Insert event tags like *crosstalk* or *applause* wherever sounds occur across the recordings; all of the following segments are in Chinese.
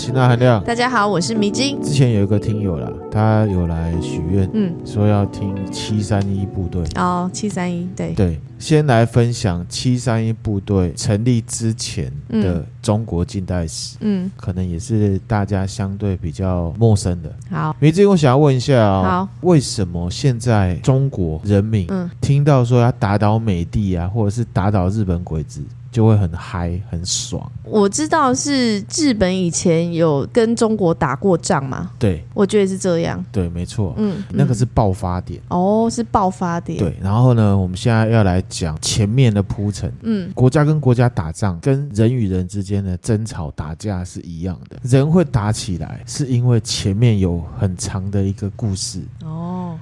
辛辣含量。大家好，我是迷津。之前有一个听友啦，他有来许愿，嗯，说要听七三一部队。哦，七三一，对对，先来分享七三一部队成立之前的中国近代史，嗯，可能也是大家相对比较陌生的。好，迷津，我想要问一下哦，好，为什么现在中国人民，嗯，听到说要打倒美帝啊，或者是打倒日本鬼子？就会很嗨，很爽。我知道是日本以前有跟中国打过仗嘛？对，我觉得是这样。对，没错。嗯，那个是爆发点。哦，是爆发点。对，然后呢，我们现在要来讲前面的铺陈。嗯，国家跟国家打仗，跟人与人之间的争吵打架是一样的。人会打起来，是因为前面有很长的一个故事。哦。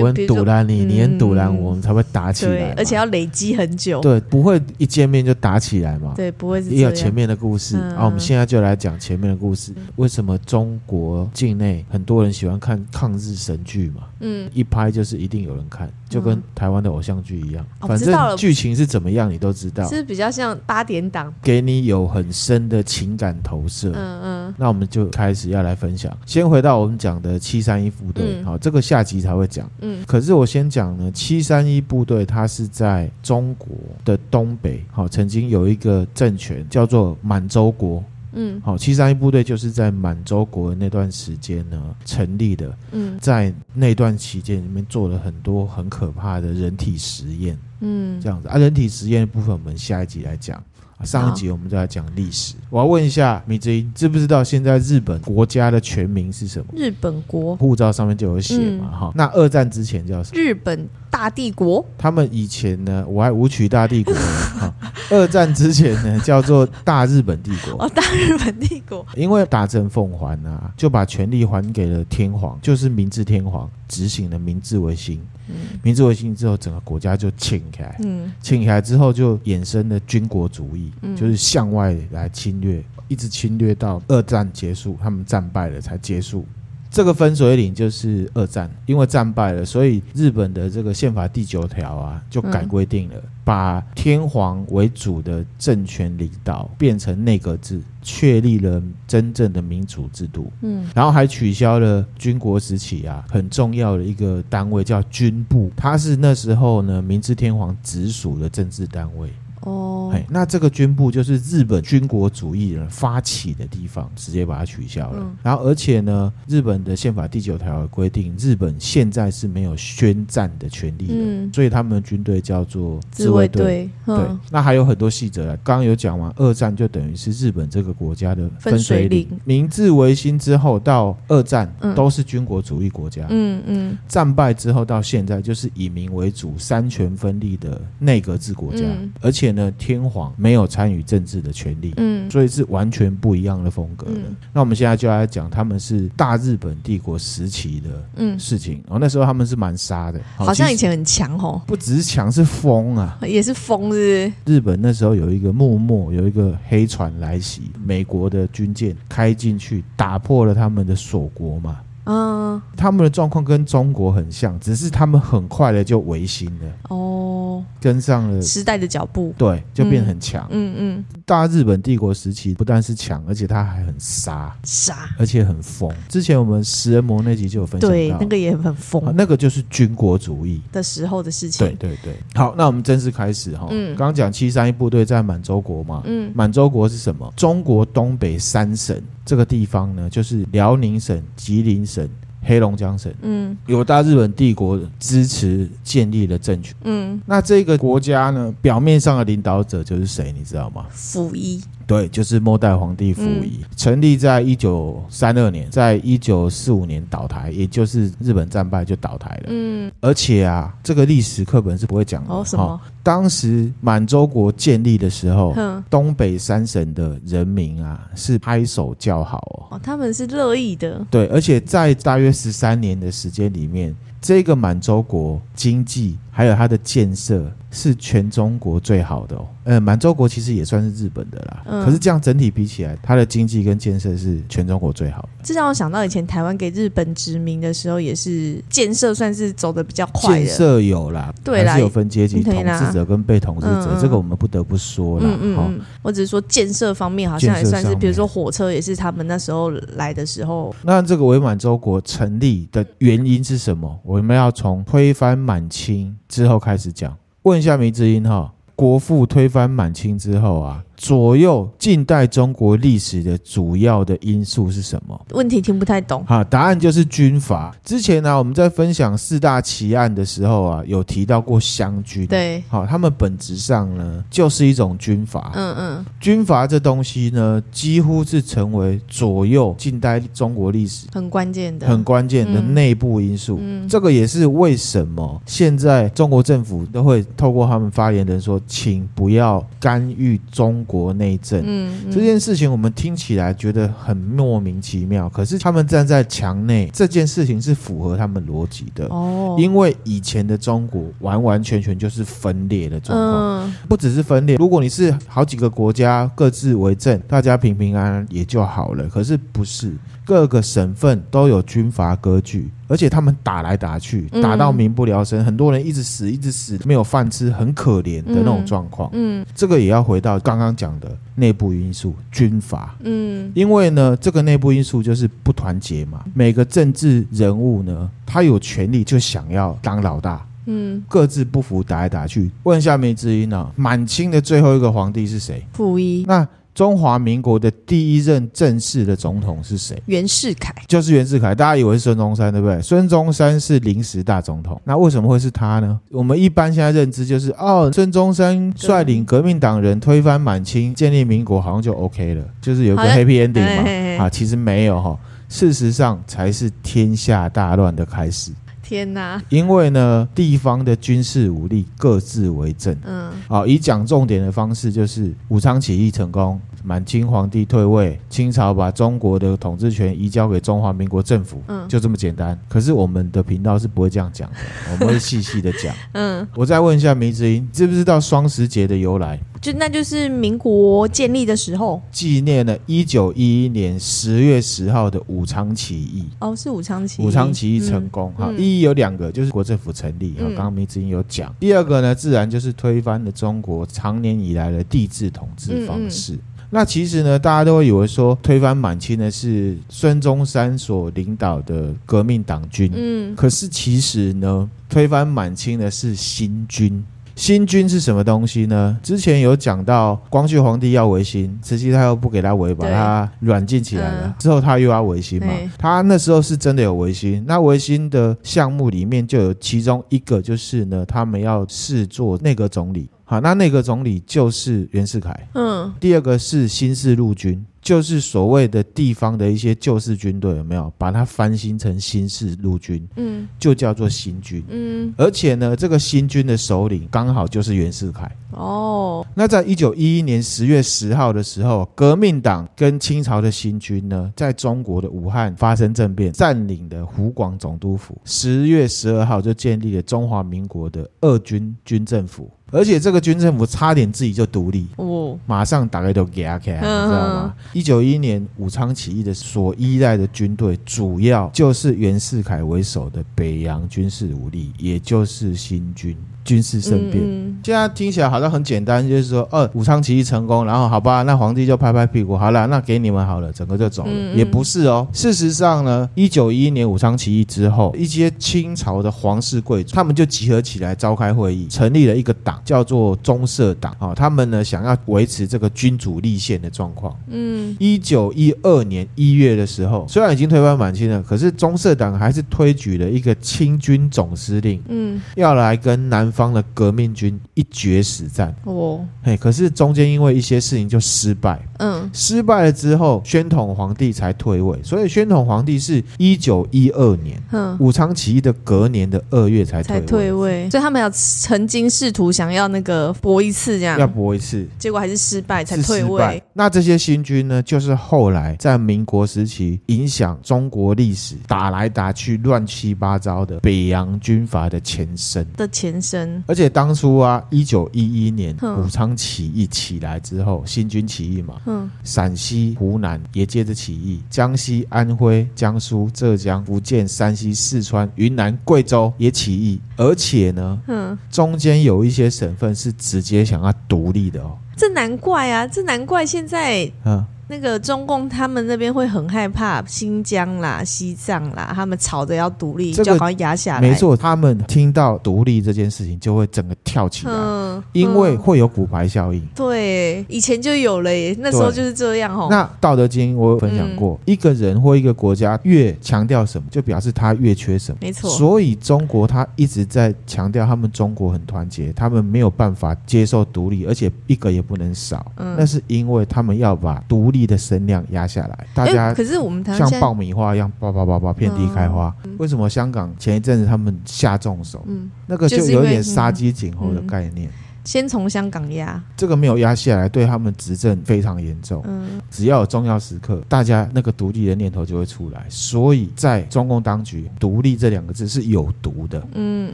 我很堵拦你，你很堵拦我，我们才会打起来。而且要累积很久。对，不会一见面就打起来嘛。对，不会是。也有前面的故事。啊，我们现在就来讲前面的故事。为什么中国境内很多人喜欢看抗日神剧嘛？嗯，一拍就是一定有人看，就跟台湾的偶像剧一样。反正剧情是怎么样，你都知道。是比较像八点档，给你有很深的情感投射。嗯嗯。那我们就开始要来分享。先回到我们讲的七三一部队，好，这个下集才会讲。嗯，可是我先讲呢，七三一部队它是在中国的东北，好，曾经有一个政权叫做满洲国，嗯，好，七三一部队就是在满洲国的那段时间呢成立的，嗯，在那段期间里面做了很多很可怕的人体实验，嗯，这样子。啊，人体实验的部分我们下一集来讲。上一集我们就在讲历史。我要问一下米之音，知不知道现在日本国家的全名是什么？日本国护照上面就有写嘛？哈、嗯，那二战之前叫什么？日本大帝国。他们以前呢，我还武曲大帝国。*laughs* 哈，二战之前呢，叫做大日本帝国。哦，大日本帝国。因为大政奉还啊，就把权力还给了天皇，就是明治天皇执行了明治维新。嗯、明治维新之后，整个国家就请起来。嗯，请起来之后，就衍生了军国主义，嗯、就是向外来侵略，一直侵略到二战结束，他们战败了才结束。这个分水岭就是二战，因为战败了，所以日本的这个宪法第九条啊，就改规定了，嗯、把天皇为主的政权领导变成内阁制，确立了真正的民主制度。嗯，然后还取消了军国时期啊很重要的一个单位叫军部，它是那时候呢明治天皇直属的政治单位。哦，哎，那这个军部就是日本军国主义人发起的地方，直接把它取消了。嗯、然后，而且呢，日本的宪法第九条规定，日本现在是没有宣战的权利的，嗯、所以他们的军队叫做自卫队。对，那还有很多细则啊，刚刚有讲完，二战就等于是日本这个国家的分水岭。水明治维新之后到二战都是军国主义国家。嗯嗯，战败之后到现在就是以民为主、三权分立的内阁制国家，嗯、而且。呢，天皇没有参与政治的权利，嗯，所以是完全不一样的风格的。嗯、那我们现在就来讲，他们是大日本帝国时期的嗯事情，哦，那时候他们是蛮杀的，好像以前很强哦，不只是强，是疯啊，也是疯，是是？日本那时候有一个幕末有一个黑船来袭，美国的军舰开进去，打破了他们的锁国嘛。嗯，他们的状况跟中国很像，只是他们很快的就维新了哦，跟上了时代的脚步，对，就变很强。嗯嗯，大日本帝国时期不但是强，而且他还很杀杀，而且很疯。之前我们食人魔那集就有分享到，对，那个也很疯，那个就是军国主义的时候的事情。对对对，好，那我们正式开始哈。嗯，刚刚讲七三一部队在满洲国嘛，嗯，满洲国是什么？中国东北三省。这个地方呢，就是辽宁省、吉林省、黑龙江省。嗯，有大日本帝国支持建立的政权。嗯，那这个国家呢，表面上的领导者就是谁？你知道吗？溥仪。对，就是末代皇帝溥仪，嗯、成立在一九三二年，在一九四五年倒台，也就是日本战败就倒台了。嗯，而且啊，这个历史课本是不会讲的。哦，什么？哦、当时满洲国建立的时候，哼东北三省的人民啊是拍手叫好哦，哦他们是乐意的。对，而且在大约十三年的时间里面。这个满洲国经济还有它的建设是全中国最好的哦。呃，满洲国其实也算是日本的啦，嗯、可是这样整体比起来，它的经济跟建设是全中国最好的。这让我想到以前台湾给日本殖民的时候，也是建设算是走的比较快的。建设有啦，对啦，还是有分阶级，统治者跟被统治者，嗯、这个我们不得不说啦。嗯嗯，嗯，我只是说建设方面好像还算是，比如说火车也是他们那时候来的时候。那这个伪满洲国成立的原因是什么？我们要从推翻满清之后开始讲。问一下迷之音哈。国父推翻满清之后啊。左右近代中国历史的主要的因素是什么？问题听不太懂。好，答案就是军阀。之前呢、啊，我们在分享四大奇案的时候啊，有提到过湘军。对，好，他们本质上呢，就是一种军阀。嗯嗯，军阀这东西呢，几乎是成为左右近代中国历史很关键的、很关键的内部因素。嗯，这个也是为什么现在中国政府都会透过他们发言人说，请不要干预中。国内政，嗯，嗯，这件事情我们听起来觉得很莫名其妙，可是他们站在墙内，这件事情是符合他们逻辑的哦。因为以前的中国完完全全就是分裂的状况，嗯，不只是分裂。如果你是好几个国家各自为政，大家平平安安也就好了。可是不是。各个省份都有军阀割据，而且他们打来打去，打到民不聊生，嗯、很多人一直死，一直死，没有饭吃，很可怜的那种状况。嗯，这个也要回到刚刚讲的内部因素，军阀。嗯，因为呢，这个内部因素就是不团结嘛。每个政治人物呢，他有权利就想要当老大。嗯，各自不服，打来打去。问一下梅之音呢，满清的最后一个皇帝是谁？溥仪。那。中华民国的第一任正式的总统是谁？袁世凯，就是袁世凯。大家以为是孙中山，对不对？孙中山是临时大总统，那为什么会是他呢？我们一般现在认知就是，哦，孙中山率领革命党人推翻满清，建立民国，好像就 OK 了，就是有个 happy ending 嘛。啊，其实没有哈，事实上才是天下大乱的开始。天哪！因为呢，地方的军事武力各自为政。嗯，好，以讲重点的方式，就是武昌起义成功，满清皇帝退位，清朝把中国的统治权移交给中华民国政府。嗯，就这么简单。可是我们的频道是不会这样讲的，我们会细细的讲。嗯，我再问一下迷之音，知不知道双十节的由来？就那就是民国建立的时候，纪念了一九一一年十月十号的武昌起义。哦，是武昌起义。武昌起义成功哈，意义有两个，就是国政府成立。刚刚梅子英有讲。第二个呢，自然就是推翻了中国长年以来的帝制统治方式。那其实呢，大家都会以为说推翻满清的是孙中山所领导的革命党军。嗯，可是其实呢，推翻满清的是新军。新军是什么东西呢？之前有讲到，光绪皇帝要维新，慈禧太后不给他维，把他软禁起来了。嗯、之后他又要维新嘛，他那时候是真的有维新。那维新的项目里面就有其中一个，就是呢，他们要试做内阁总理。好，那内阁总理就是袁世凯。嗯，第二个是新式陆军。就是所谓的地方的一些旧式军队有没有把它翻新成新式陆军？嗯，就叫做新军。嗯，而且呢，这个新军的首领刚好就是袁世凯。哦，那在一九一一年十月十号的时候，革命党跟清朝的新军呢，在中国的武汉发生政变，占领的湖广总督府。十月十二号就建立了中华民国的二军军政府。而且这个军政府差点自己就独立，哦，马上打开都给他开，你知道吗？一九一一年武昌起义的所依赖的军队，主要就是袁世凯为首的北洋军事武力，也就是新军。军事政变，嗯嗯、现在听起来好像很简单，就是说，呃，武昌起义成功，然后好吧，那皇帝就拍拍屁股，好了，那给你们好了，整个就走了，也不是哦。事实上呢，一九一一年武昌起义之后，一些清朝的皇室贵族，他们就集合起来召开会议，成立了一个党，叫做中社党啊、哦。他们呢，想要维持这个君主立宪的状况。嗯，一九一二年一月的时候，虽然已经推翻满清了，可是中社党还是推举了一个清军总司令，嗯，要来跟南。方的革命军一决死战哦，嘿，可是中间因为一些事情就失败，嗯，失败了之后，宣统皇帝才退位。所以宣统皇帝是一九一二年，嗯，武昌起义的隔年的二月才退位。才退位。所以他们要曾经试图想要那个搏一次，这样要搏一次，结果还是失败才退位。那这些新军呢，就是后来在民国时期影响中国历史、打来打去乱七八糟的北洋军阀的前身的前身。而且当初啊，一九一一年武昌起义起来之后，新军起义嘛，嗯，陕西、湖南也接着起义，江西、安徽、江苏、浙江、福建、山西、四川、云南、贵州也起义，而且呢，嗯，中间有一些省份是直接想要独立的哦。这难怪啊，这难怪现在，嗯。那个中共他们那边会很害怕新疆啦、西藏啦，他们吵着要独立，这个、就好像压下来。没错，他们听到独立这件事情就会整个跳起来，嗯、因为会有骨牌效应。对，以前就有了耶，那时候就是这样哦。那《道德经》我有分享过，嗯、一个人或一个国家越强调什么，就表示他越缺什么。没错。所以中国他一直在强调他们中国很团结，他们没有办法接受独立，而且一个也不能少。嗯，那是因为他们要把独立。的声量压下来，大家可是我们像爆米花一样，叭叭叭叭遍地开花。为什么香港前一阵子他们下重手？嗯，那个就有点杀鸡儆猴的概念。先从香港压，这个没有压下来，对他们执政非常严重。嗯，只要有重要时刻，大家那个独立的念头就会出来。所以在中共当局，独立这两个字是有毒的。嗯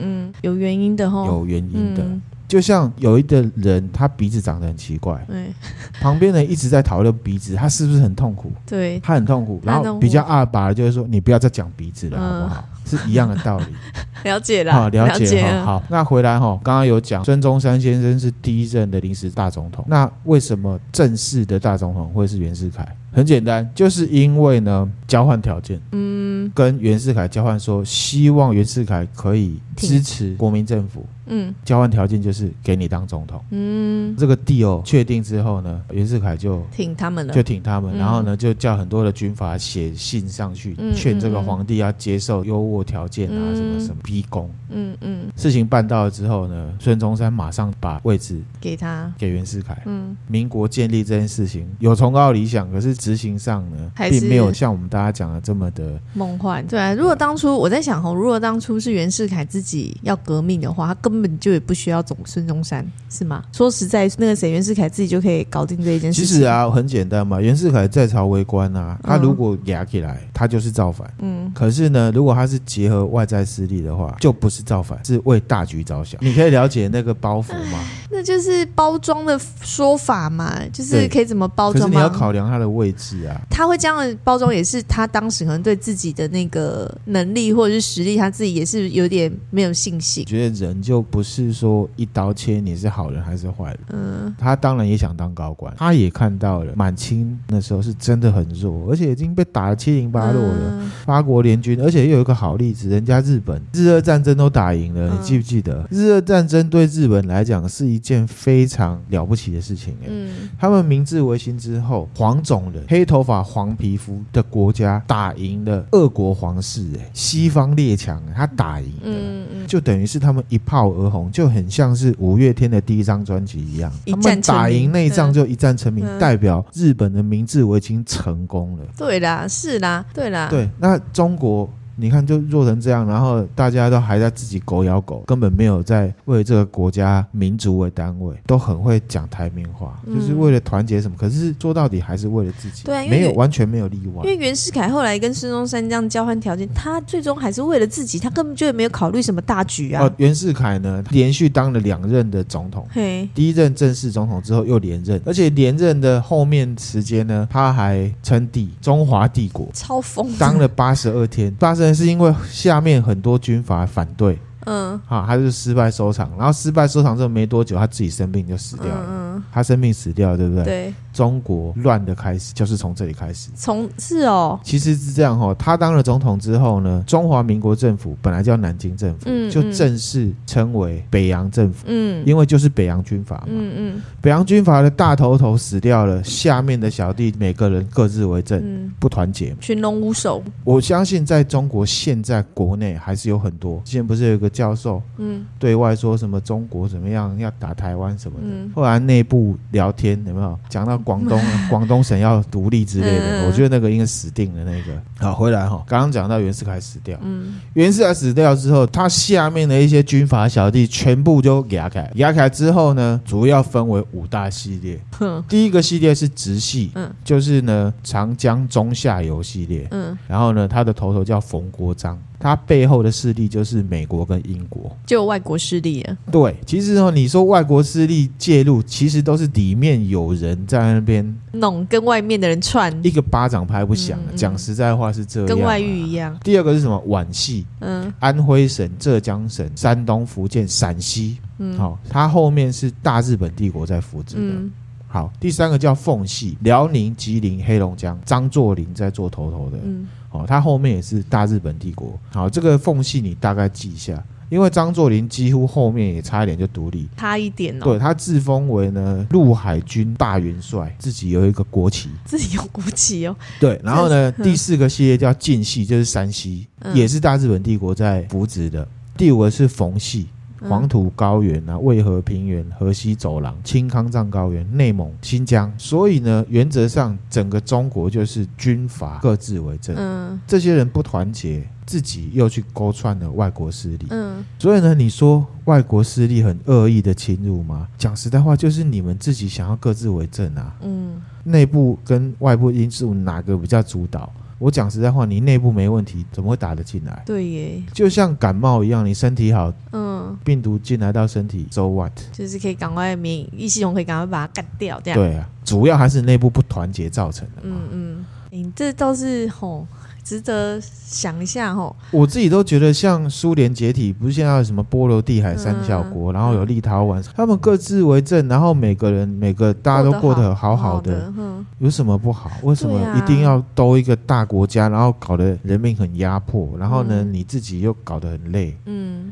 嗯，有原因的哈，有原因的。就像有一个人，他鼻子长得很奇怪，对，旁边人一直在讨论鼻子，他是不是很痛苦？对，他很痛苦。然后比较二把的就是说，你不要再讲鼻子了，好不好？是一样的道理。*laughs* 了解了，好，了解了。好，那回来哈，刚刚有讲孙中山先生是第一任的临时大总统，那为什么正式的大总统会是袁世凯？很简单，就是因为呢，交换条件，嗯，跟袁世凯交换说，希望袁世凯可以支持国民政府。嗯，交换条件就是给你当总统。嗯，这个 deal 确定之后呢，袁世凯就挺他们了，就挺他们。然后呢，就叫很多的军阀写信上去，劝这个皇帝要接受优渥条件啊，什么什么逼宫。嗯嗯。事情办到了之后呢，孙中山马上把位置给他，给袁世凯。嗯，民国建立这件事情有崇高理想，可是执行上呢，并没有像我们大家讲的这么的梦幻。对啊，如果当初我在想哦，如果当初是袁世凯自己要革命的话，他根根本就也不需要总孙中山，是吗？说实在，那个谁，袁世凯自己就可以搞定这一件事情。其实啊，很简单嘛。袁世凯在朝为官啊，他如果压起来，他就是造反。嗯。可是呢，如果他是结合外在势力的话，就不是造反，是为大局着想。你可以了解那个包袱吗？那就是包装的说法嘛，就是可以怎么包装吗？可是你要考量他的位置啊。他会这样的包装，也是他当时可能对自己的那个能力或者是实力，他自己也是有点没有信心。觉得人就。不是说一刀切你是好人还是坏人，嗯，他当然也想当高官，他也看到了满清那时候是真的很弱，而且已经被打得七零八落了，嗯、八国联军，而且又有一个好例子，人家日本日俄战争都打赢了，嗯、你记不记得？日俄战争对日本来讲是一件非常了不起的事情，嗯，他们明治维新之后，黄种人、黑头发、黄皮肤的国家打赢了俄国皇室，哎，西方列强，他打赢了，嗯嗯，就等于是他们一炮。而红就很像是五月天的第一张专辑一样，他们打赢内仗就一战成名，代表日本的明治维新成功了。对啦，是啦，对啦，对，那中国。你看，就弱成这样，然后大家都还在自己狗咬狗，根本没有在为这个国家民族为单位，都很会讲台面话，嗯、就是为了团结什么。可是说到底还是为了自己，对、啊，没有完全没有例外。因为袁世凯后来跟孙中山这样交换条件，他最终还是为了自己，他根本就没有考虑什么大局啊。哦，袁世凯呢，连续当了两任的总统，嘿第一任正式总统之后又连任，而且连任的后面时间呢，他还称帝中华帝国，超疯，当了八十二天，八十。是因为下面很多军阀反对，嗯，好，他就失败收场，然后失败收场之后没多久，他自己生病就死掉了，嗯，他生病死掉，对不对？对。中国乱的开始就是从这里开始，从是哦，其实是这样哈。他当了总统之后呢，中华民国政府本来叫南京政府，嗯，就正式称为北洋政府，嗯，因为就是北洋军阀嘛，嗯嗯，北洋军阀的大头头死掉了，下面的小弟每个人各自为政，嗯，不团结，群龙无首。我相信在中国现在国内还是有很多，之前不是有一个教授，嗯，对外说什么中国怎么样要打台湾什么的，后来内部聊天有没有？讲到？广东 *laughs* 广东省要独立之类的，我觉得那个应该死定了。那个。好回来哈，刚刚讲到袁世凯死掉，嗯，袁世凯死掉之后，他下面的一些军阀小弟全部就压开，压开之后呢，主要分为五大系列。第一个系列是直系，嗯，就是呢长江中下游系列，嗯，然后呢，他的头头叫冯国璋。他背后的势力就是美国跟英国，就外国势力啊。对，其实哦，你说外国势力介入，其实都是里面有人在那边弄，跟外面的人串，一个巴掌拍不响。讲、嗯嗯、实在话是这样，跟外遇一样。第二个是什么？皖系，嗯，安徽省、浙江省、山东、福建、陕西，嗯，好，他后面是大日本帝国在扶持的。嗯、好，第三个叫奉系，辽宁、吉林、黑龙江，张作霖在做头头的。嗯。哦，他后面也是大日本帝国。好，这个缝隙你大概记一下，因为张作霖几乎后面也差一点就独立，差一点哦。对，他自封为呢陆海军大元帅，自己有一个国旗，*laughs* 自己有国旗哦。对，然后呢，*laughs* 第四个系列叫晋系，就是山西，嗯、也是大日本帝国在扶植的。第五个是冯系。黄土高原啊，渭河平原、河西走廊、青康藏高原、内蒙、新疆，所以呢，原则上整个中国就是军阀各自为政。嗯，这些人不团结，自己又去勾串了外国势力。嗯，所以呢，你说外国势力很恶意的侵入吗？讲实在话，就是你们自己想要各自为政啊。嗯，内部跟外部因素哪个比较主导？我讲实在话，你内部没问题，怎么会打得进来？对耶，就像感冒一样，你身体好，嗯，病毒进来到身体，so what？就是可以赶快免疫系统可以赶快把它干掉，这样。对啊，主要还是内部不团结造成的嘛。嗯嗯，你这倒是吼。值得想一下哦，我自己都觉得，像苏联解体，不是现在有什么波罗的海三小国，嗯、然后有立陶宛，嗯、他们各自为政，然后每个人每个大家都过得好好的，好好的有什么不好？为什么一定要兜一个大国家，然后搞得人民很压迫，然后呢，你自己又搞得很累？嗯。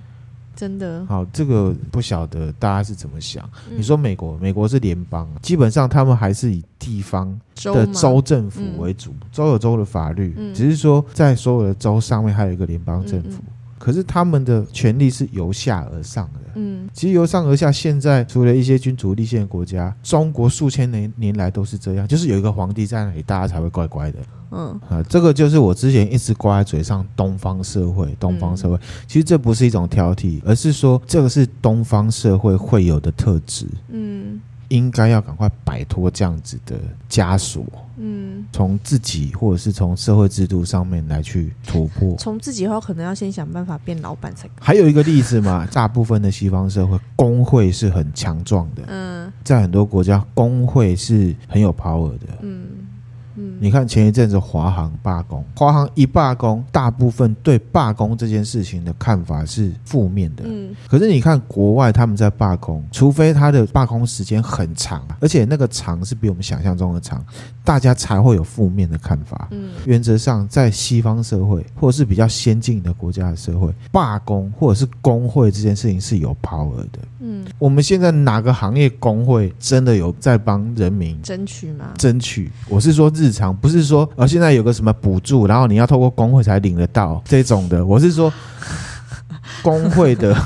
真的。好，这个不晓得大家是怎么想。嗯、你说美国，美国是联邦，基本上他们还是以地方的州政府为主，州，嗯、州有州的法律，嗯、只是说在所有的州上面还有一个联邦政府。可是他们的权力是由下而上的。嗯，其实由上而下，现在除了一些君主立宪的国家，中国数千年年来都是这样，就是有一个皇帝在那里，大家才会乖乖的。嗯啊，这个就是我之前一直挂在嘴上，东方社会，东方社会。其实这不是一种挑剔，而是说这个是东方社会会有的特质。嗯。应该要赶快摆脱这样子的枷锁，嗯，从自己或者是从社会制度上面来去突破。从自己的话，可能要先想办法变老板才。还有一个例子嘛，大部分的西方社会工会是很强壮的，嗯，在很多国家工会是很有 power 的，嗯。嗯，你看前一阵子华航罢工，华航一罢工，大部分对罢工这件事情的看法是负面的。嗯，可是你看国外他们在罢工，除非他的罢工时间很长，而且那个长是比我们想象中的长，大家才会有负面的看法。嗯，原则上在西方社会或者是比较先进的国家的社会，罢工或者是工会这件事情是有 power 的。嗯，我们现在哪个行业工会真的有在帮人民争取吗？争取，我是说日常，不是说呃现在有个什么补助，然后你要透过工会才领得到这种的。我是说 *laughs* 工会的，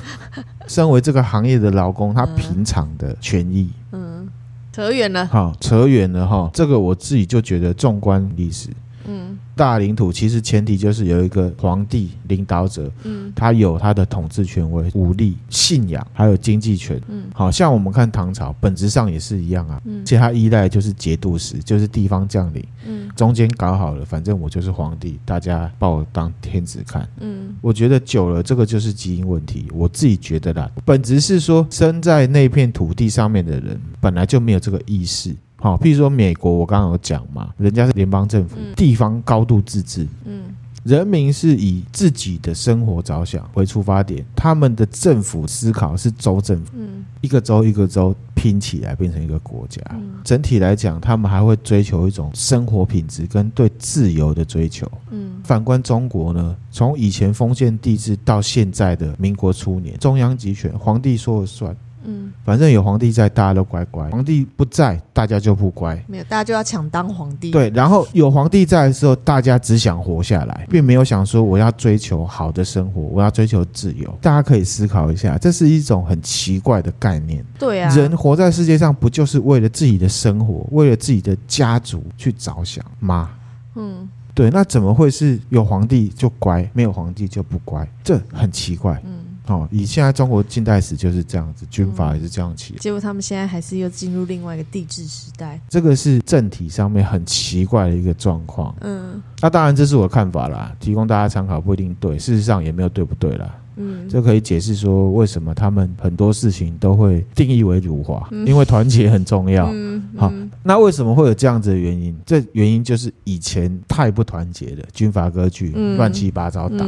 身为这个行业的劳工，他平常的权益。嗯，扯远了。好，扯远了哈。这个我自己就觉得，纵观历史。嗯，大领土其实前提就是有一个皇帝领导者，嗯，他有他的统治权威、武力、信仰，还有经济权。嗯，好像我们看唐朝，本质上也是一样啊。嗯，其实他依赖就是节度使，就是地方将领。嗯，中间搞好了，反正我就是皇帝，大家把我当天子看。嗯，我觉得久了，这个就是基因问题。我自己觉得啦，本质是说，生在那片土地上面的人本来就没有这个意识。好，譬如说美国，我刚刚有讲嘛，人家是联邦政府，嗯、地方高度自治，嗯，人民是以自己的生活着想为出发点，他们的政府思考是州政府，嗯，一个州一个州拼起来变成一个国家，嗯、整体来讲，他们还会追求一种生活品质跟对自由的追求，嗯，反观中国呢，从以前封建帝制到现在的民国初年，中央集权，皇帝说了算。嗯，反正有皇帝在，大家都乖乖；皇帝不在，大家就不乖。没有，大家就要抢当皇帝。对，然后有皇帝在的时候，大家只想活下来，并没有想说我要追求好的生活，我要追求自由。大家可以思考一下，这是一种很奇怪的概念。对啊，人活在世界上，不就是为了自己的生活，为了自己的家族去着想吗？嗯。对，那怎么会是有皇帝就乖，没有皇帝就不乖？这很奇怪。嗯，哦，以现在中国近代史就是这样子，军阀也是这样起。结果他们现在还是又进入另外一个帝制时代。这个是政体上面很奇怪的一个状况。嗯，那当然这是我的看法啦，提供大家参考，不一定对。事实上也没有对不对啦。嗯，这可以解释说为什么他们很多事情都会定义为辱华，嗯、因为团结很重要。嗯，好，那为什么会有这样子的原因？这原因就是以前太不团结了，军阀割据，嗯、乱七八糟打。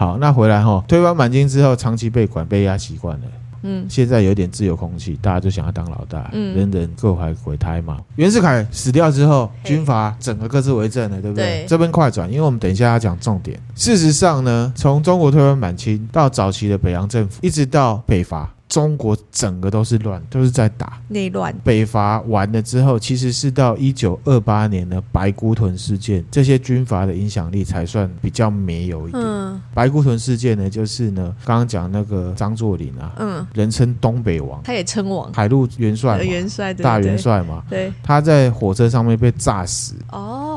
嗯、好，那回来哈，推翻满清之后，长期被管被压习惯了。嗯，现在有点自由空气，大家就想要当老大，嗯，人人各怀鬼胎嘛。袁世凯死掉之后，军阀整个各自为政了，对不对？对。这边快转，因为我们等一下要讲重点。事实上呢，从中国推翻满清到早期的北洋政府，一直到北伐。中国整个都是乱，都是在打。内乱。北伐完了之后，其实是到一九二八年的白姑屯事件，这些军阀的影响力才算比较没有一点。嗯，白姑屯事件呢，就是呢，刚刚讲那个张作霖啊，嗯，人称东北王，他也称王，海陆元帅，元帅，大元帅嘛，对，他在火车上面被炸死。哦，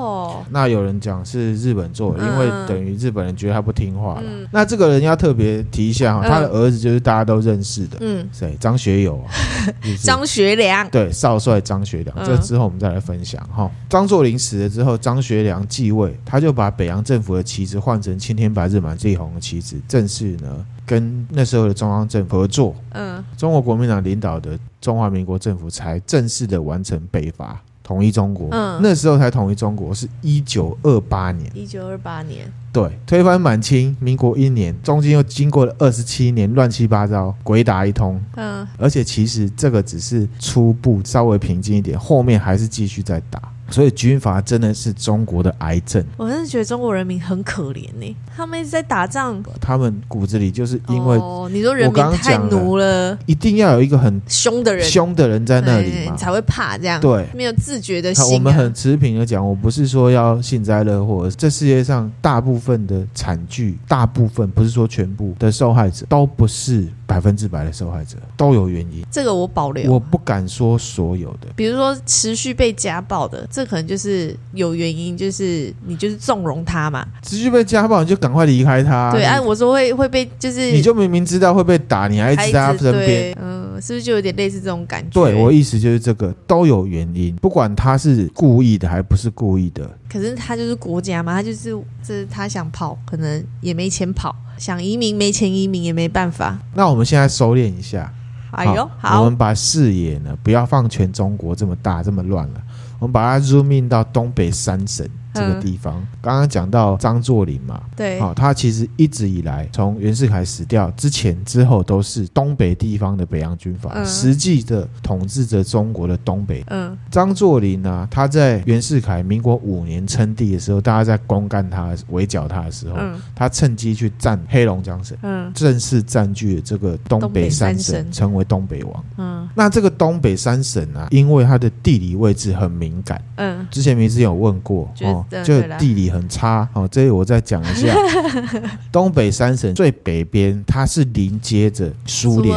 那有人讲是日本做的，因为等于日本人觉得他不听话了。那这个人要特别提一下哈，他的儿子就是大家都认识的。嗯，谁？张学友啊，*laughs* 张学良，对，少帅张学良。这之后我们再来分享哈。张作霖死了之后，张学良继位，他就把北洋政府的旗帜换成青天白日满地红的旗帜，正式呢跟那时候的中央政府合作。嗯，中国国民党领导的中华民国政府才正式的完成北伐。统一中国，嗯，那时候才统一中国，是一九二八年。一九二八年，对，推翻满清，民国一年，中间又经过了二十七年乱七八糟，鬼打一通，嗯，而且其实这个只是初步稍微平静一点，后面还是继续在打。所以军阀真的是中国的癌症。我真的觉得中国人民很可怜呢，他们一直在打仗，他们骨子里就是因为哦，你说人民太奴了，一定要有一个很凶的人，凶的人在那里嘛，才会怕这样。对，没有自觉的心。我们很持平的讲，我不是说要幸灾乐祸，这世界上大部分的惨剧，大部分不是说全部的受害者都不是。百分之百的受害者都有原因，这个我保留。我不敢说所有的，比如说持续被家暴的，这可能就是有原因，就是你就是纵容他嘛。持续被家暴，你就赶快离开他。对，哎，我说会会被，就是你就明明知道会被打，你还一直在他身边，嗯，是不是就有点类似这种感觉？对，我意思就是这个都有原因，不管他是故意的还不是故意的。可是他就是国家嘛，他就是这他想跑，可能也没钱跑。想移民没钱移民也没办法。那我们现在收敛一下。哎呦，好，我们把视野呢，不要放全中国这么大这么乱了，我们把它 zoom in 到东北三省。这个地方。刚刚讲到张作霖嘛，对，好，他其实一直以来从袁世凯死掉之前之后都是东北地方的北洋军阀，实际的统治着中国的东北。嗯，张作霖呢，他在袁世凯民国五年称帝的时候，大家在公干他、围剿他的时候，他趁机去占黑龙江省，嗯，正式占据了这个东北三省，成为东北王。嗯，那这个东北三省啊，因为它的地理位置很敏感，嗯，之前明之前有问过哦。就地理很差哦，这里我再讲一下，*laughs* 东北三省最北边它是临接着苏联，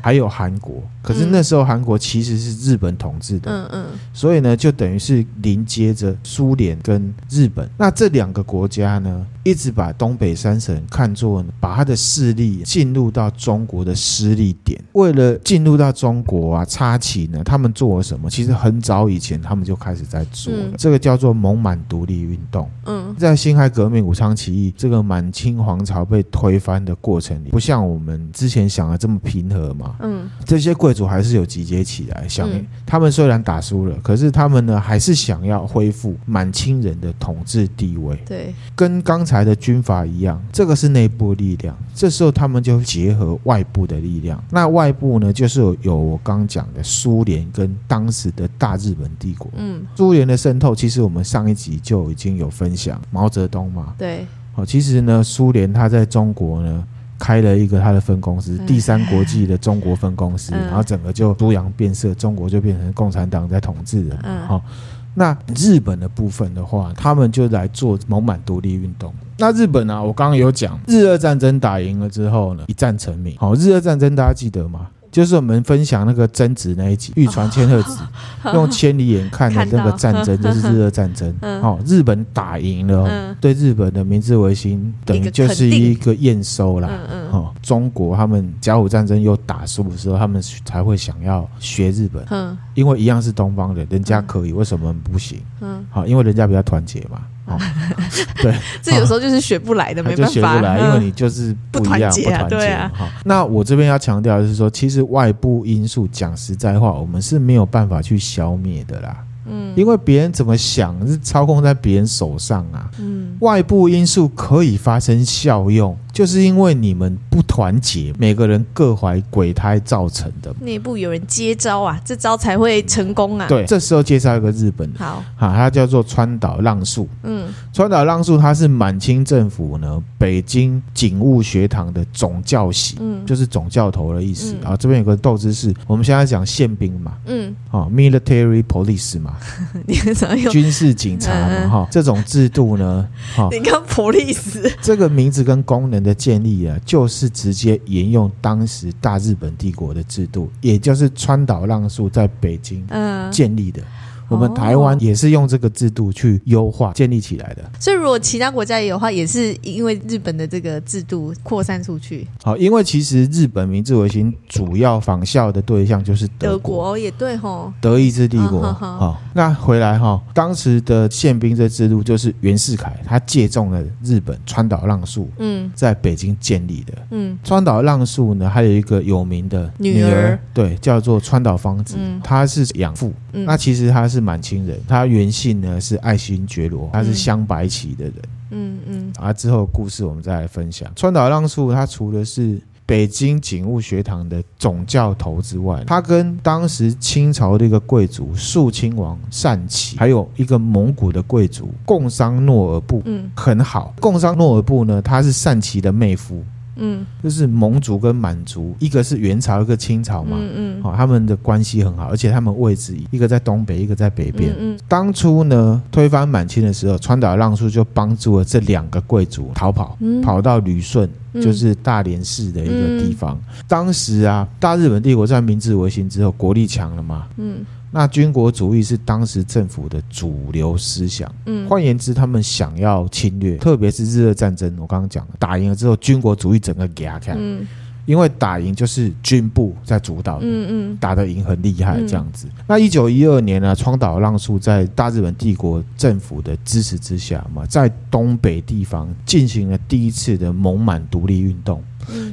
还有韩国。可是那时候韩国其实是日本统治的，嗯嗯，所以呢，就等于是临接着苏联跟日本。那这两个国家呢，一直把东北三省看作把他的势力进入到中国的施力点。为了进入到中国啊，插旗呢，他们做了什么？其实很早以前他们就开始在做了，这个叫做蒙满独立运动。嗯，在辛亥革命、武昌起义这个满清皇朝被推翻的过程里，不像我们之前想的这么平和嘛。嗯，这些贵族。还是有集结起来，想他们虽然打输了，可是他们呢还是想要恢复满清人的统治地位。对，跟刚才的军阀一样，这个是内部力量。这时候他们就结合外部的力量。那外部呢，就是有有我刚讲的苏联跟当时的大日本帝国。嗯，苏联的渗透，其实我们上一集就已经有分享毛泽东嘛。对，好，其实呢，苏联它在中国呢。开了一个他的分公司，第三国际的中国分公司，然后整个就猪羊变色，中国就变成共产党在统治了。好，那日本的部分的话，他们就来做蒙满独立运动。那日本呢、啊？我刚刚有讲，日俄战争打赢了之后呢，一战成名。好，日俄战争大家记得吗？就是我们分享那个贞子那一集，玉传千鹤子 *laughs* 用千里眼看的那个战争，*laughs* 就是日俄战争。*laughs* 哦，日本打赢了，对日本的明治维新等于就是一个验收啦。哦，中国他们甲午战争又打输的时候，他们才会想要学日本，因为一样是东方人，人家可以，为什么不行？好，因为人家比较团结嘛。哦，*laughs* 对，这有时候就是学不来的，没办法，就学不来，因为你就是不一样，不团结。好，那我这边要强调的是说，其实外部因素，讲实在话，我们是没有办法去消灭的啦。嗯，因为别人怎么想是操控在别人手上啊。嗯，外部因素可以发生效用。就是因为你们不团结，每个人各怀鬼胎造成的。内部有人接招啊，这招才会成功啊。对，这时候介绍一个日本好，好，他叫做川岛浪速。嗯，川岛浪速他是满清政府呢北京警务学堂的总教习，嗯，就是总教头的意思。然后、嗯、这边有个斗知识，我们现在讲宪兵嘛，嗯，啊，military police 嘛，*laughs* 你军事警察嘛，哈、嗯，这种制度呢，哈，*laughs* 你看 police 这个名字跟功能的建立啊，就是直接沿用当时大日本帝国的制度，也就是川岛浪速在北京建立的。我们台湾也是用这个制度去优化建立起来的，所以如果其他国家也有的话，也是因为日本的这个制度扩散出去。好，因为其实日本明治维新主要仿效的对象就是德国，也对吼，德意志帝国。好，那回来哈，当时的宪兵这制度就是袁世凯他借重了日本川岛浪速嗯。在北京建立的。嗯，川岛浪速呢还有一个有名的女儿，对，叫做川岛芳子，她、嗯、是养父，嗯、那其实她是。是满清人，他原姓呢是爱新觉罗，他是镶白旗的人。嗯嗯，啊，之后故事我们再来分享。川岛浪速他除了是北京警务学堂的总教头之外，他跟当时清朝的一个贵族肃亲王善祺，还有一个蒙古的贵族贡桑诺尔布，嗯，很好。贡桑诺尔布呢，他是善祺的妹夫。嗯，就是蒙族跟满族，一个是元朝，一个清朝嘛。嗯嗯，好，他们的关系很好，而且他们位置一个在东北，一个在北边。嗯，当初呢，推翻满清的时候，川岛浪速就帮助了这两个贵族逃跑，跑到旅顺，就是大连市的一个地方。当时啊，大日本帝国在明治维新之后，国力强了嘛。嗯。那军国主义是当时政府的主流思想，嗯，换言之，他们想要侵略，特别是日俄战争，我刚刚讲了，打赢了之后，军国主义整个给他看，嗯，因为打赢就是军部在主导，嗯嗯，打得赢很厉害这样子。嗯、那一九一二年呢，川岛浪速在大日本帝国政府的支持之下嘛，在东北地方进行了第一次的蒙满独立运动。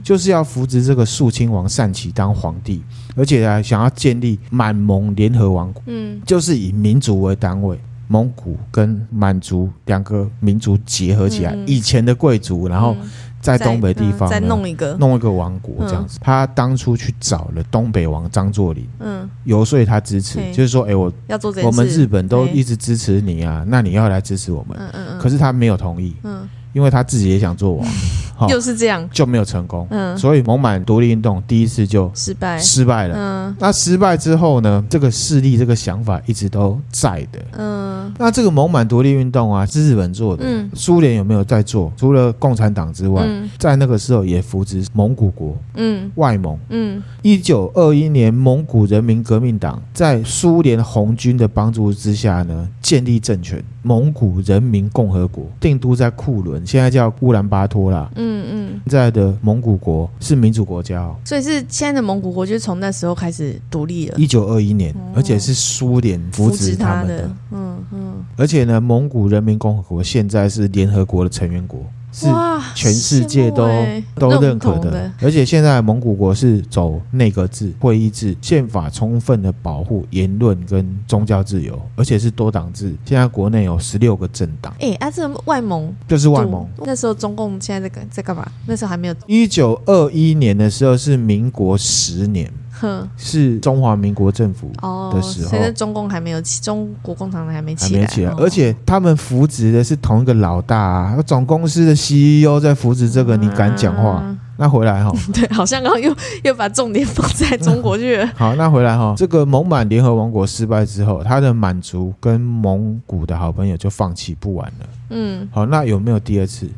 就是要扶植这个肃亲王善祺当皇帝，而且呢，想要建立满蒙联合王国，嗯，就是以民族为单位，蒙古跟满族两个民族结合起来，以前的贵族，然后在东北地方再弄一个。弄一个王国这样子。他当初去找了东北王张作霖，嗯，游说他支持，就是说，哎，我要做这我们日本都一直支持你啊，那你要来支持我们，嗯嗯，可是他没有同意，嗯。因为他自己也想做王，*laughs* 又是这样。就没有成功，嗯，所以蒙满独立运动第一次就失败。失败了，嗯，那失败之后呢，这个势力这个想法一直都在的，嗯，那这个蒙满独立运动啊是日本做的，嗯，苏联有没有在做？除了共产党之外，嗯，在那个时候也扶植蒙古国，嗯，外蒙，嗯，一九二一年蒙古人民革命党在苏联红军的帮助之下呢，建立政权，蒙古人民共和国定都在库伦。现在叫乌兰巴托啦，嗯嗯，现在的蒙古国是民主国家哦，所以是现在的蒙古国就是从那时候开始独立了，一九二一年，而且是苏联扶持他们的，嗯嗯，而且呢，蒙古人民共和国现在是联合国的成员国。是全世界都都认可的，而且现在蒙古国是走内阁制、会议制，宪法充分的保护言论跟宗教自由，而且是多党制。现在国内有十六个政党。哎，啊，这外蒙就是外蒙。那时候中共现在在干在干嘛？那时候还没有。一九二一年的时候是民国十年。哼，是中华民国政府的时候，现在中共还没有起，中国共产党还没起来，还没起来，哦、而且他们扶植的是同一个老大、啊，总公司的 CEO 在扶植这个，你敢讲话？嗯那回来哈，*laughs* 对，好像刚刚又又把重点放在中国去了。*laughs* 好，那回来哈，这个蒙满联合王国失败之后，他的满族跟蒙古的好朋友就放弃不玩了。嗯，好，那有没有第二次？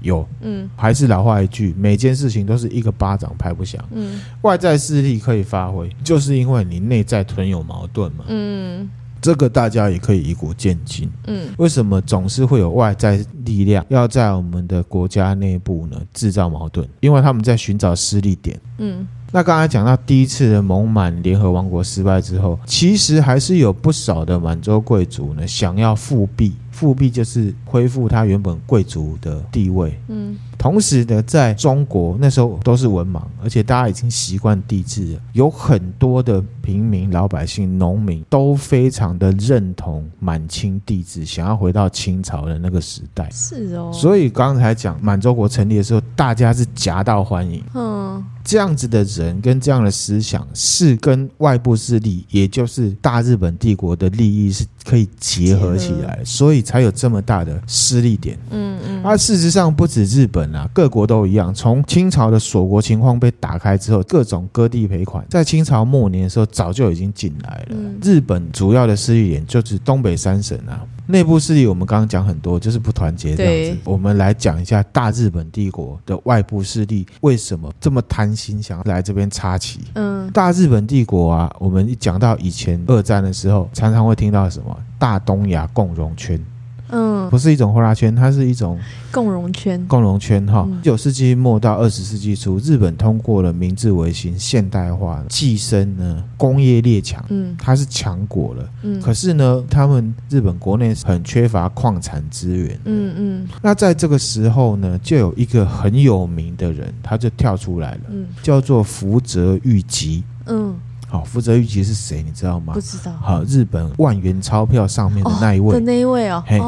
有，嗯，还是老话一句，每件事情都是一个巴掌拍不响。嗯，外在势力可以发挥，就是因为你内在存有矛盾嘛。嗯。这个大家也可以以古见今。嗯，为什么总是会有外在力量要在我们的国家内部呢制造矛盾？因为他们在寻找失力点。嗯，那刚才讲到第一次的蒙满联合王国失败之后，其实还是有不少的满洲贵族呢想要复辟。复辟就是恢复他原本贵族的地位。嗯。同时呢，在中国那时候都是文盲，而且大家已经习惯帝制了，有很多的平民、老百姓、农民都非常的认同满清帝制，想要回到清朝的那个时代。是哦，所以刚才讲满洲国成立的时候，大家是夹道欢迎。嗯，这样子的人跟这样的思想是跟外部势力，也就是大日本帝国的利益是可以结合起来，所以才有这么大的施利点。嗯嗯，而事实上不止日本啊。各国都一样。从清朝的锁国情况被打开之后，各种割地赔款，在清朝末年的时候早就已经进来了。嗯、日本主要的势力点就是东北三省啊，内部势力我们刚刚讲很多，就是不团结这样子。我们来讲一下大日本帝国的外部势力为什么这么贪心，想要来这边插旗。嗯，大日本帝国啊，我们一讲到以前二战的时候，常常会听到什么大东亚共荣圈。嗯，不是一种呼啦圈，它是一种共荣圈。共荣圈哈，十九世纪末到二十世纪初，日本通过了明治维新，现代化，跻身呢工业列强。嗯，它是强国了。嗯，可是呢，他们日本国内很缺乏矿产资源。嗯嗯，那在这个时候呢，就有一个很有名的人，他就跳出来了，嗯，叫做福泽谕吉。嗯。好，福泽諭吉是谁？你知道吗？不知道。好，日本万元钞票上面的那一位。的那一位哦。嘿，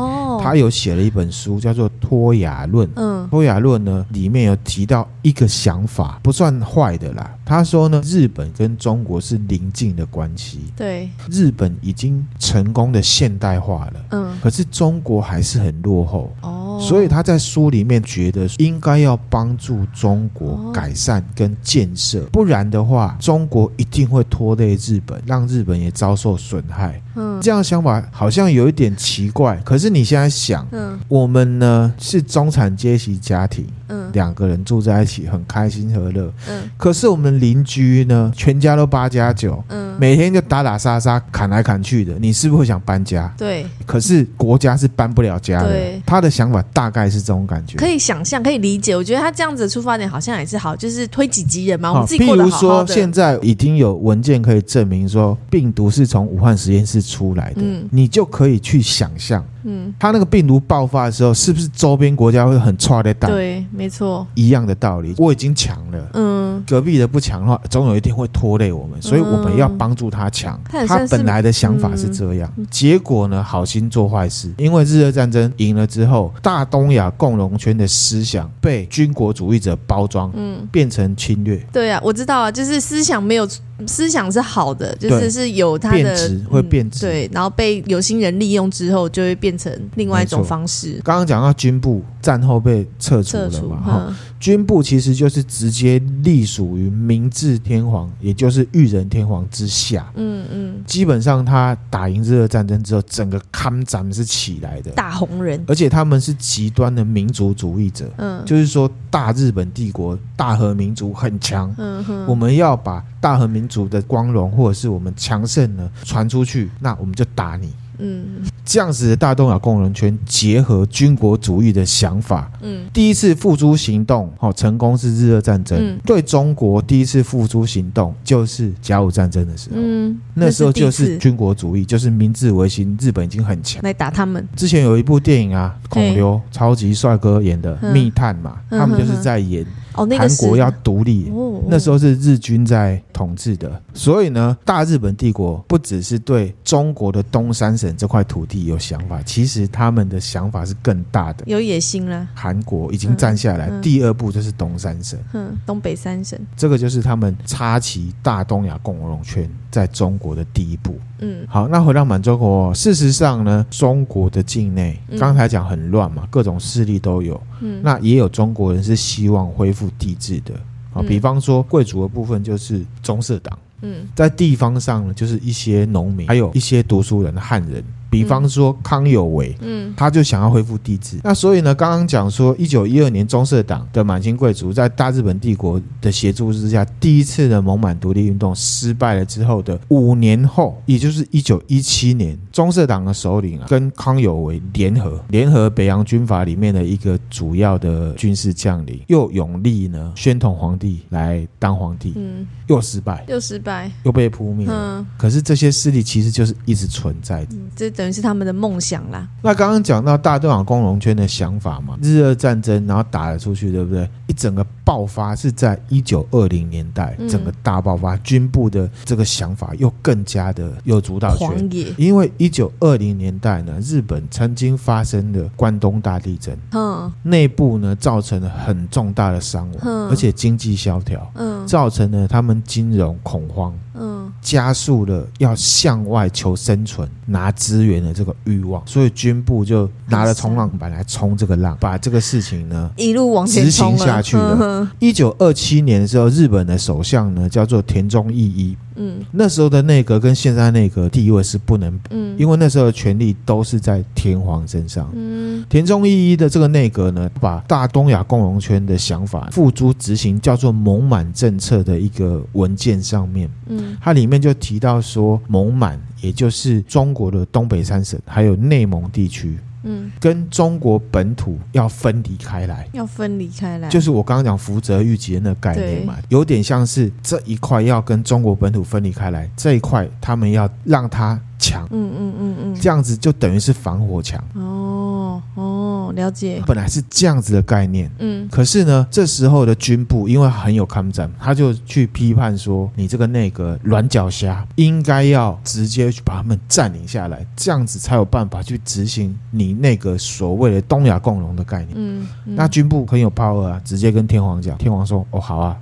他有写了一本书，叫做《脱亚论》。嗯，《脱亚论》呢，里面有提到一个想法，不算坏的啦。他说呢，日本跟中国是邻近的关系。对。日本已经成功的现代化了。嗯。可是中国还是很落后。哦。所以他在书里面觉得应该要帮助中国改善跟建设，不然的话，中国一定会拖累日本，让日本也遭受损害。嗯，这样想法好像有一点奇怪。可是你现在想，嗯，我们呢是中产阶级家庭，嗯，两个人住在一起很开心和乐，嗯，可是我们邻居呢，全家都八加九，嗯，每天就打打杀杀、砍来砍去的，你是不是会想搬家？对，可是国家是搬不了家的。对，他的想法大概是这种感觉，可以想象，可以理解。我觉得他这样子的出发点好像也是好，就是推己及人嘛。我们自己过得好好的。譬如说，现在已经有文件可以证明说，病毒是从武汉实验室出来的，嗯，你就可以去想象。嗯，他那个病毒爆发的时候，是不是周边国家会很差的打？对，没错，一样的道理。我已经强了，嗯，隔壁的不强的话，总有一天会拖累我们，所以我们要帮助他强。嗯、他本来的想法是这样，嗯、结果呢，好心做坏事。因为日俄战争赢了之后，大东亚共荣圈的思想被军国主义者包装，嗯，变成侵略。对啊，我知道啊，就是思想没有。思想是好的，就是是有它的变质，会变质，对，然后被有心人利用之后，就会变成另外一种方式。刚刚讲到军部战后被撤除了嘛，哈，军部其实就是直接隶属于明治天皇，也就是裕仁天皇之下。嗯嗯，基本上他打赢日俄战争之后，整个抗战是起来的，大红人，而且他们是极端的民族主义者。嗯，就是说大日本帝国、大和民族很强。嗯哼，我们要把大和民族的光荣，或者是我们强盛呢传出去，那我们就打你。嗯，这样子的大东亚共荣圈结合军国主义的想法，嗯，第一次付诸行动，好成功是日俄战争。嗯，对中国第一次付诸行动就是甲午战争的时候，嗯，那时候就是军国主义，就是明治维新，日本已经很强，来打他们。之前有一部电影啊，孔刘超级帅哥演的《密探》嘛，他们就是在演。哦，那个韩国要独立，哦，那时候是日军在统治的，所以呢，大日本帝国不只是对中国的东三省这块土地有想法，其实他们的想法是更大的，有野心了。韩国已经站下来，嗯嗯、第二步就是东三省，嗯，东北三省，这个就是他们插旗大东亚共荣圈在中国的第一步。嗯，好，那回到满洲国，事实上呢，中国的境内刚才讲很乱嘛，各种势力都有。嗯，那也有中国人是希望恢复帝制的。啊，比方说贵族的部分就是宗社党。嗯，在地方上呢，就是一些农民，还有一些读书人的汉人。比方说康有为，嗯，他就想要恢复帝制。那所以呢，刚刚讲说，一九一二年中社党的满清贵族在大日本帝国的协助之下，第一次的蒙满独立运动失败了之后的五年后，也就是一九一七年，中社党的首领啊，跟康有为联合，联合北洋军阀里面的一个主要的军事将领，又拥立呢宣统皇帝来当皇帝，嗯，又失败，又失败，又被扑灭。嗯，可是这些势力其实就是一直存在的。嗯，这等于是他们的梦想啦。那刚刚讲到大东亚共荣圈的想法嘛，日俄战争，然后打了出去，对不对？一整个爆发是在一九二零年代，整个大爆发，军部的这个想法又更加的有主导权。因为一九二零年代呢，日本曾经发生了关东大地震，嗯，内部呢造成了很重大的伤亡，嗯而且经济萧条，嗯，造成了他们金融恐慌。嗯，加速了要向外求生存、拿资源的这个欲望，所以军部就拿了冲浪板来冲这个浪，把这个事情呢一路往前执行下去了。一九二七年的时候，日本的首相呢叫做田中义一。嗯，那时候的内阁跟现在内阁地位是不能，嗯，因为那时候的权力都是在天皇身上。嗯，田中义一的这个内阁呢，把大东亚共荣圈的想法付诸执行，叫做蒙满政策的一个文件上面。嗯，它里面就提到说，蒙满也就是中国的东北三省，还有内蒙地区。嗯，跟中国本土要分离开来，要分离开来，就是我刚刚讲福泽谕吉的那个概念嘛，有点像是这一块要跟中国本土分离开来，这一块他们要让它强，嗯嗯嗯嗯，这样子就等于是防火墙。哦哦，了解。本来是这样子的概念，嗯，可是呢，这时候的军部因为很有抗战，他就去批判说，你这个内阁软脚虾，应该要直接去把他们占领下来，这样子才有办法去执行你那个所谓的东亚共荣的概念。嗯，嗯，那军部很有 power 啊，直接跟天皇讲，天皇说，哦，好啊。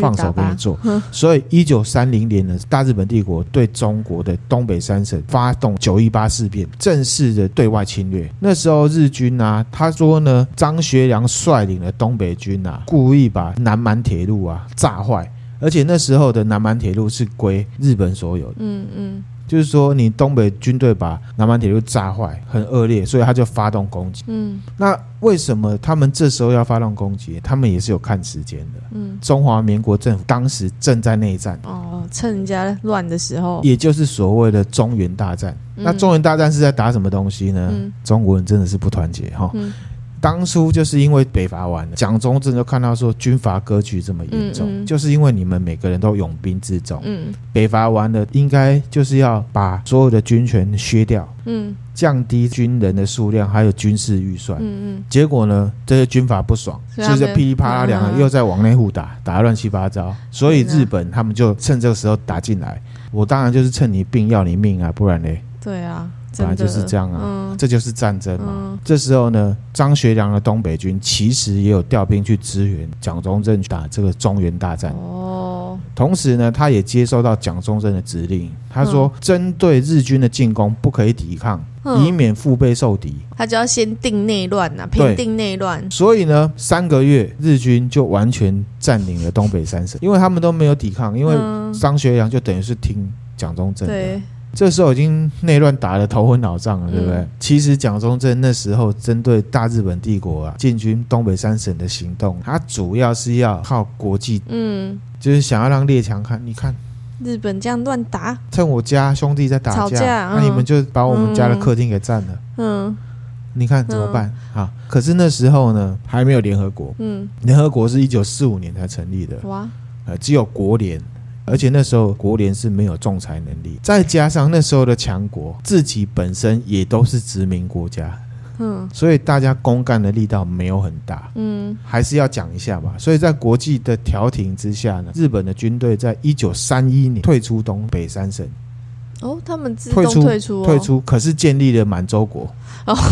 放手给你做，所以一九三零年呢，大日本帝国对中国的东北三省发动九一八事变，正式的对外侵略。那时候日军啊，他说呢，张学良率领的东北军啊，故意把南满铁路啊炸坏，而且那时候的南满铁路是归日本所有的。嗯嗯。就是说，你东北军队把南满铁路炸坏，很恶劣，所以他就发动攻击。嗯，那为什么他们这时候要发动攻击？他们也是有看时间的。嗯，中华民国政府当时正在内战。哦，趁人家乱的时候，也就是所谓的中原大战。嗯，那中原大战是在打什么东西呢？嗯，中国人真的是不团结哈。嗯当初就是因为北伐完了，蒋中正就看到说军阀割据这么严重，嗯嗯，就是因为你们每个人都拥兵自重。嗯，北伐完了，应该就是要把所有的军权削掉，嗯，降低军人的数量，还有军事预算。嗯嗯，结果呢，这些军阀不爽，就是噼里啪啦两个又在往内互打，打得乱七八糟。所以日本他们就趁这个时候打进来。我当然就是趁你病要你命啊，不然呢？对啊。本来就是这样啊，嗯、这就是战争嘛。嗯、这时候呢，张学良的东北军其实也有调兵去支援蒋中正打这个中原大战。哦，同时呢，他也接收到蒋中正的指令，他说针对日军的进攻不可以抵抗，嗯、以免腹背受敌。他就要先定内乱呐，平定内乱。所以呢，三个月日军就完全占领了东北三省，因为他们都没有抵抗，因为张学良就等于是听蒋中正的。对。这时候已经内乱打得头昏脑胀了，对不对？嗯、其实蒋中正那时候针对大日本帝国啊进军东北三省的行动，他主要是要靠国际，嗯，就是想要让列强看，你看日本这样乱打，趁我家兄弟在打架，那你们就把我们家的客厅给占了，嗯，你看怎么办？嗯、啊？可是那时候呢，还没有联合国，嗯，联合国是一九四五年才成立的，哇，呃，只有国联。而且那时候国联是没有仲裁能力，再加上那时候的强国自己本身也都是殖民国家，嗯，所以大家公干的力道没有很大，嗯，还是要讲一下吧。所以在国际的调停之下呢，日本的军队在一九三一年退出东北三省。哦，他们自动退出，退出，哦，退出，可是建立了满洲国。哦。*laughs*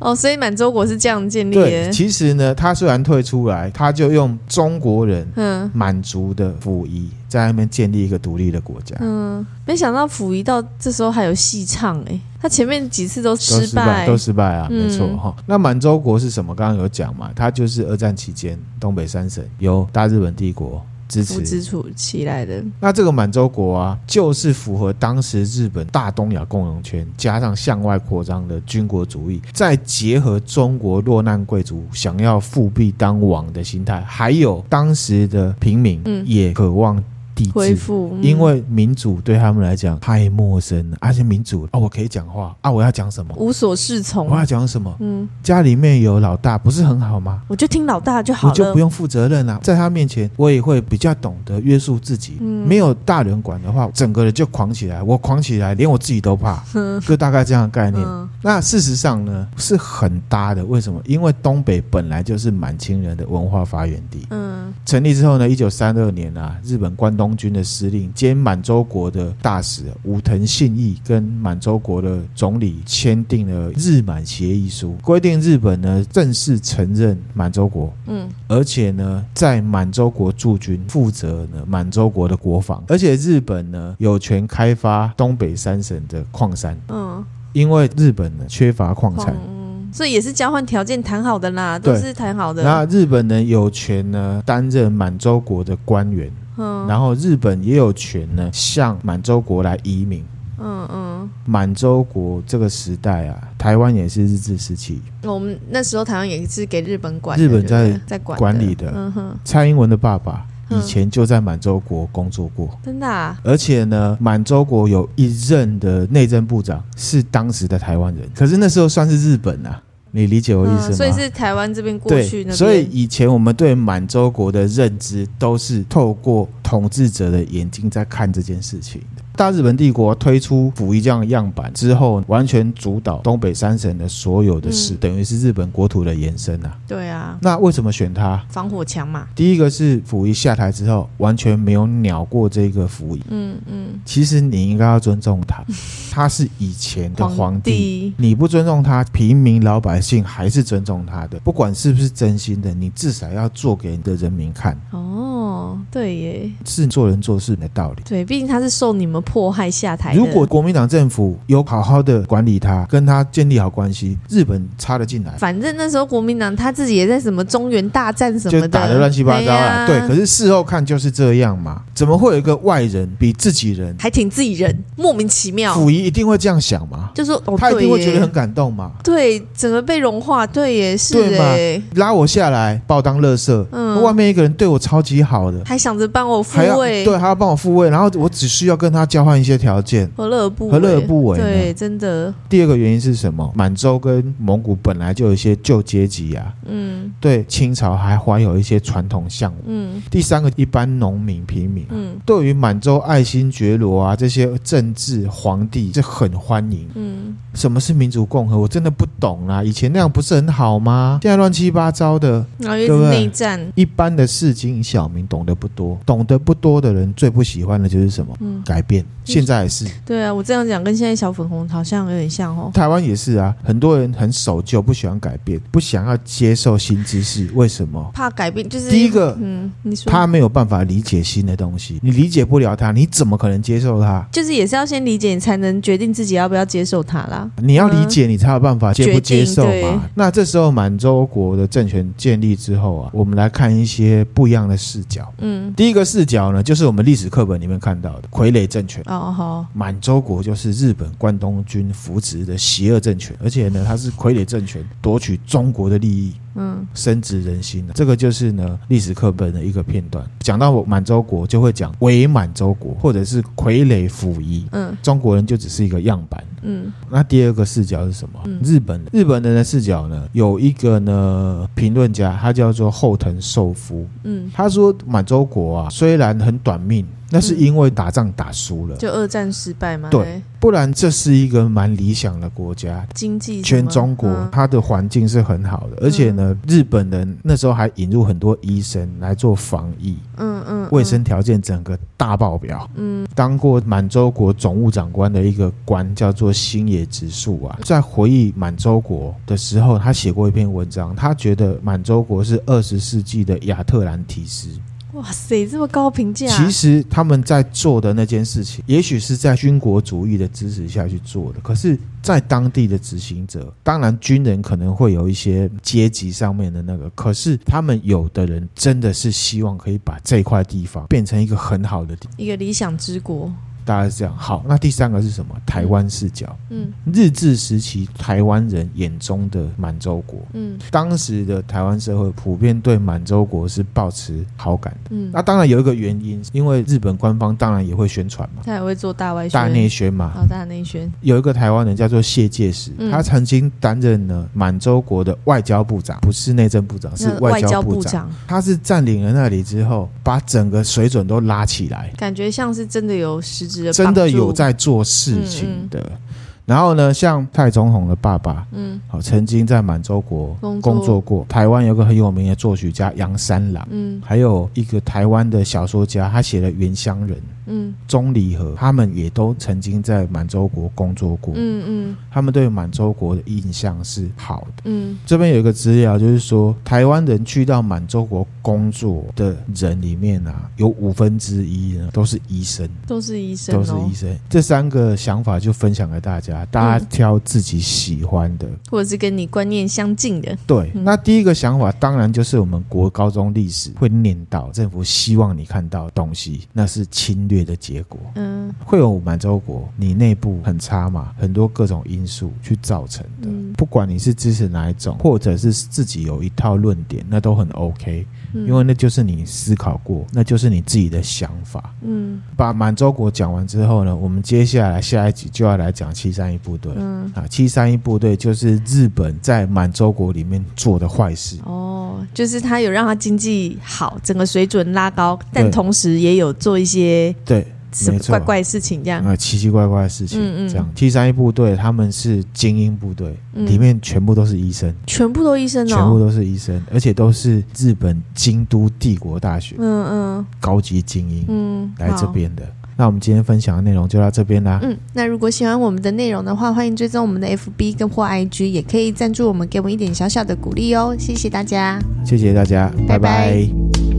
哦，所以满洲国是这样建立的。对，其实呢，他虽然退出来，他就用中国人、嗯，满族的溥仪在那边建立一个独立的国家。嗯，没想到溥仪到这时候还有戏唱哎，他前面几次都失败，都失败，都失败啊，嗯、没错哈。那满洲国是什么？刚刚有讲嘛，他就是二战期间东北三省由大日本帝国。支持支持起来的，那这个满洲国啊，就是符合当时日本大东亚共荣圈，加上向外扩张的军国主义，再结合中国落难贵族想要复辟当王的心态，还有当时的平民也渴望。恢复，因为民主对他们来讲太陌生了，而且民主啊，我可以讲话啊，我要讲什么？无所适从。我要讲什么？嗯，家里面有老大，不是很好吗？我就听老大就好了，我就不用负责任了。在他面前，我也会比较懂得约束自己。嗯，没有大人管的话，整个人就狂起来。我狂起来，连我自己都怕。嗯，就大概这样的概念。嗯，那事实上呢，是很搭的。为什么？因为东北本来就是满清人的文化发源地。嗯，成立之后呢，一九三二年啊，日本关东。军的司令兼满洲国的大使武藤信义跟满洲国的总理签订了日满协议书，规定日本呢正式承认满洲国，嗯，而且呢在满洲国驻军，负责呢满洲国的国防，而且日本呢有权开发东北三省的矿山，嗯，因为日本呢缺乏矿产，嗯，所以也是交换条件谈好的啦，都是谈好的。那日本呢有权呢担任满洲国的官员。嗯，然后日本也有权呢，向满洲国来移民。嗯嗯，满洲国这个时代啊，台湾也是日治时期。我们那时候台湾也是给日本管，日本在在管管理的。嗯哼，蔡英文的爸爸以前就在满洲国工作过，真的啊。而且呢，满洲国有一任的内政部长是当时的台湾人，可是那时候算是日本啊。你理解我意思吗？嗯、所以是台湾这边过去那边，所以以前我们对满洲国的认知都是透过统治者的眼睛在看这件事情的。大日本帝国推出溥仪这样的样板之后，完全主导东北三省的所有的事，嗯、等于是日本国土的延伸啊。对啊，那为什么选他？防火墙嘛。第一个是溥仪下台之后，完全没有鸟过这个溥仪。嗯嗯。其实你应该要尊重他，*laughs* 他是以前的皇帝，皇帝你不尊重他，平民老百姓还是尊重他的。不管是不是真心的，你至少要做给你的人民看。哦，对耶，是做人做事的道理。对，毕竟他是受你们。迫害下台。如果国民党政府有好好的管理他，跟他建立好关系，日本插了进来。反正那时候国民党他自己也在什么中原大战什么的，就打的乱七八糟啊。对，可是事后看就是这样嘛。怎么会有一个外人比自己人还挺自己人？莫名其妙。溥仪一定会这样想嘛？就说、哦、他一定会觉得很感动嘛。对，整个被融化。对，也是哎，拉我下来把我当乐色。嗯，外面一个人对我超级好的，还想着帮我复位，对，还要帮我复位，然后我只需要跟他交换一些条件，何乐而不为？何乐而不为？对，真的。第二个原因是什么？满洲跟蒙古本来就有一些旧阶级啊，嗯，对，清朝还怀有一些传统项目，嗯。第三个，一般农民平民，嗯，对于满洲爱新觉罗啊这些政治皇帝是很欢迎，嗯。什么是民主共和？我真的不懂啊！以前那样不是很好吗？现在乱七八糟的，然后一直内战。一般的市井小民懂得不多，懂得不多的人最不喜欢的就是什么？嗯，改变。现在也是。对啊，我这样讲跟现在小粉红好像有点像哦。台湾也是啊，很多人很守旧，不喜欢改变，不想要接受新知识。为什么？怕改变，就是第一个，嗯，你说他没有办法理解新的东西，你理解不了他，你怎么可能接受他？就是也是要先理解，你才能决定自己要不要接受他啦。你要理解，你才有办法接不接受嘛。那这时候满洲国的政权建立之后啊，我们来看一些不一样的视角。嗯，第一个视角呢，就是我们历史课本里面看到的傀儡政权。哦好，满洲国就是日本关东军扶植的邪恶政权，而且呢，它是傀儡政权，夺取中国的利益。嗯，深植人心的，这个就是呢历史课本的一个片段。讲到满洲国，就会讲伪满洲国，或者是傀儡溥仪。嗯，中国人就只是一个样板。嗯，那第二个视角是什么？嗯、日本日本人的视角呢？有一个呢评论家，他叫做后藤寿夫。嗯，他说满洲国啊，虽然很短命。那是因为打仗打输了，就二战失败嘛。对，不然这是一个蛮理想的国家，经济全中国它的环境是很好的，而且呢，日本人那时候还引入很多医生来做防疫，嗯嗯，卫生条件整个大爆表。嗯，当过满洲国总务长官的一个官叫做星野直树啊，在回忆满洲国的时候，他写过一篇文章，他觉得满洲国是二十世纪的亚特兰提斯。哇塞，这么高评价！其实他们在做的那件事情，也许是在军国主义的支持下去做的。可是，在当地的执行者，当然军人可能会有一些阶级上面的那个，可是他们有的人真的是希望可以把这块地方变成一个很好的地，一个理想之国。大概是这样。好，那第三个是什么？台湾视角。嗯，日治时期台湾人眼中的满洲国。嗯，当时的台湾社会普遍对满洲国是抱持好感的。嗯，那当然有一个原因，因为日本官方当然也会宣传嘛，他也会做大外宣、大内宣嘛。好，大内宣。有一个台湾人叫做谢介石，他曾经担任了满洲国的外交部长，不是内政部长，是外交部长。他是占领了那里之后，把整个水准都拉起来，感觉像是真的有实质。真的有在做事情的。嗯嗯然后呢，像蔡总统的爸爸，嗯，好，曾经在满洲国工作过。台湾有个很有名的作曲家杨三郎，嗯，还有一个台湾的小说家，他写了《原乡人》，嗯，钟离和，他们也都曾经在满洲国工作过，嗯嗯，他们对满洲国的印象是好的，嗯。这边有一个资料，就是说台湾人去到满洲国工作的人里面啊，有五分之一呢都是医生，都是医生，都是医生。这三个想法就分享给大家。大家挑自己喜欢的，或者是跟你观念相近的。对，那第一个想法当然就是我们国高中历史会念到，政府希望你看到的东西，那是侵略的结果。嗯，会有满洲国，你内部很差嘛，很多各种因素去造成的。不管你是支持哪一种，或者是自己有一套论点，那都很 OK。因为那就是你思考过，那就是你自己的想法。嗯，把满洲国讲完之后呢，我们接下来下一集就要来讲七三一部队。嗯，啊，七三一部队就是日本在满洲国里面做的坏事。哦，就是他有让他经济好，整个水准拉高，但同时也有做一些对。什么怪怪的事情这样啊，奇奇怪怪的事情，嗯嗯，这样。七三一部队他们是精英部队，嗯，里面全部都是医生，全部都医生哦，全部都是医生，而且都是日本京都帝国大学，嗯嗯，高级精英，嗯，来这边的。那我们今天分享的内容就到这边啦。嗯，那如果喜欢我们的内容的话，欢迎追踪我们的 FB 跟或 IG，也可以赞助我们，给我们一点小小的鼓励哦。谢谢大家，谢谢大家，拜拜。拜拜。